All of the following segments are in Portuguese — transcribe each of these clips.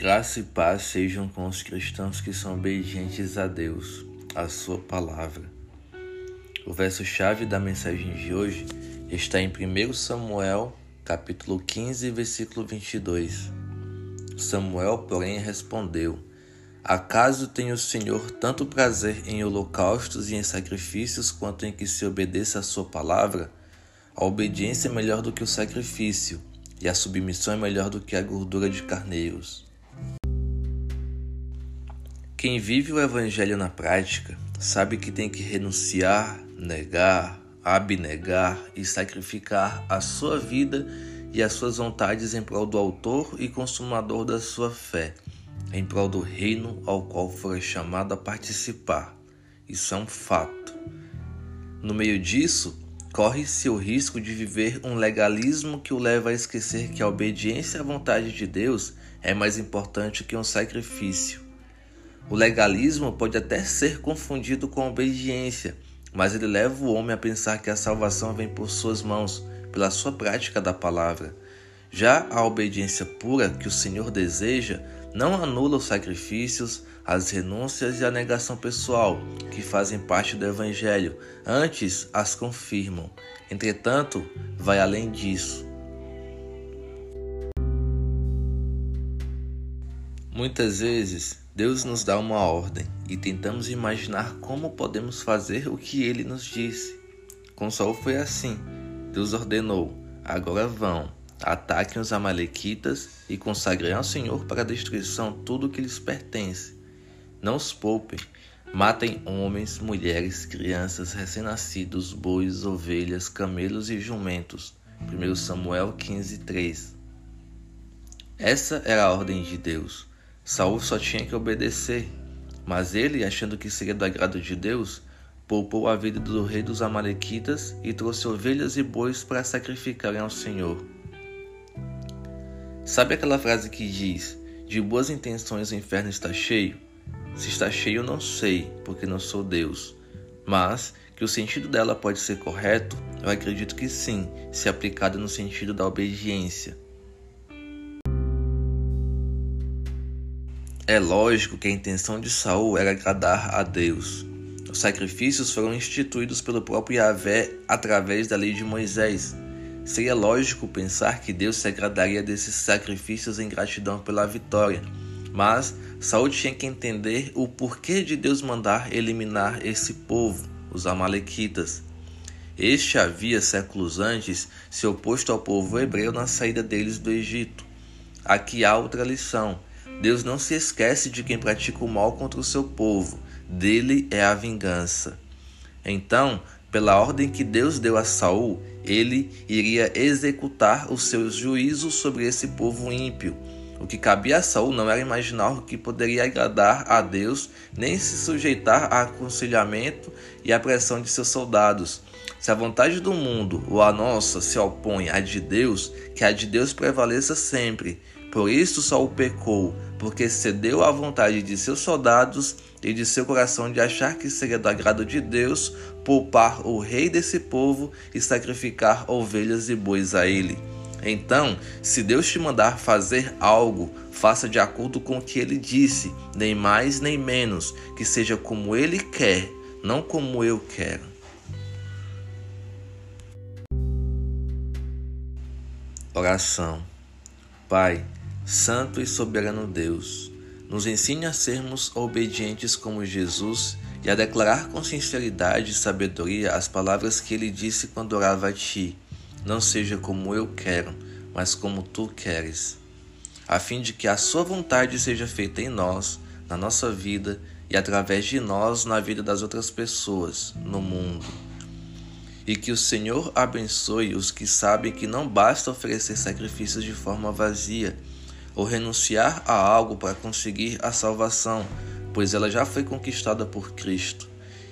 Graça e paz sejam com os cristãos que são obedientes a Deus, a Sua palavra. O verso-chave da mensagem de hoje está em 1 Samuel, capítulo 15, versículo 22. Samuel, porém, respondeu: Acaso tem o Senhor tanto prazer em holocaustos e em sacrifícios quanto em que se obedeça a Sua palavra? A obediência é melhor do que o sacrifício, e a submissão é melhor do que a gordura de carneiros. Quem vive o Evangelho na prática sabe que tem que renunciar, negar, abnegar e sacrificar a sua vida e as suas vontades em prol do Autor e Consumador da sua fé, em prol do reino ao qual foi chamado a participar. Isso é um fato. No meio disso, corre-se o risco de viver um legalismo que o leva a esquecer que a obediência à vontade de Deus é mais importante que um sacrifício o legalismo pode até ser confundido com obediência, mas ele leva o homem a pensar que a salvação vem por suas mãos, pela sua prática da palavra. Já a obediência pura que o Senhor deseja não anula os sacrifícios, as renúncias e a negação pessoal que fazem parte do Evangelho, antes as confirmam. Entretanto, vai além disso. Muitas vezes Deus nos dá uma ordem e tentamos imaginar como podemos fazer o que ele nos disse. Com Saul foi assim. Deus ordenou: agora vão, ataquem os Amalequitas e consagrem ao Senhor para a destruição tudo o que lhes pertence. Não os poupem, matem homens, mulheres, crianças, recém-nascidos, bois, ovelhas, camelos e jumentos. 1 Samuel 15:3. Essa era a ordem de Deus. Saul só tinha que obedecer, mas ele, achando que seria do agrado de Deus, poupou a vida do rei dos Amalequitas e trouxe ovelhas e bois para sacrificarem ao Senhor. Sabe aquela frase que diz: De boas intenções o inferno está cheio? Se está cheio, não sei, porque não sou Deus. Mas que o sentido dela pode ser correto, eu acredito que sim, se aplicado no sentido da obediência. É lógico que a intenção de Saul era agradar a Deus. Os sacrifícios foram instituídos pelo próprio Yahvé através da lei de Moisés. Seria lógico pensar que Deus se agradaria desses sacrifícios em gratidão pela vitória, mas Saul tinha que entender o porquê de Deus mandar eliminar esse povo, os amalequitas. Este havia séculos antes se oposto ao povo hebreu na saída deles do Egito. Aqui há outra lição Deus não se esquece de quem pratica o mal contra o seu povo, dele é a vingança. Então, pela ordem que Deus deu a Saul, ele iria executar os seus juízos sobre esse povo ímpio. O que cabia a Saul não era imaginar o que poderia agradar a Deus, nem se sujeitar a aconselhamento e à pressão de seus soldados. Se a vontade do mundo ou a nossa se opõe à de Deus, que a de Deus prevaleça sempre. Por isso Saul pecou, porque cedeu à vontade de seus soldados e de seu coração de achar que seria do agrado de Deus poupar o rei desse povo e sacrificar ovelhas e bois a ele. Então, se Deus te mandar fazer algo, faça de acordo com o que ele disse, nem mais nem menos, que seja como ele quer, não como eu quero. Oração. Pai, Santo e soberano Deus, nos ensine a sermos obedientes como Jesus e a declarar com sinceridade e sabedoria as palavras que ele disse quando orava a ti. Não seja como eu quero, mas como tu queres, a fim de que a sua vontade seja feita em nós, na nossa vida e através de nós na vida das outras pessoas, no mundo. E que o Senhor abençoe os que sabem que não basta oferecer sacrifícios de forma vazia ou renunciar a algo para conseguir a salvação, pois ela já foi conquistada por Cristo,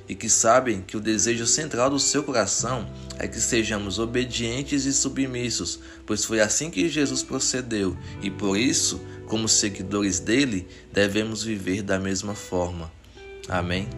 e que sabem que o desejo central do seu coração é que sejamos obedientes e submissos, pois foi assim que Jesus procedeu, e por isso, como seguidores dele, devemos viver da mesma forma. Amém.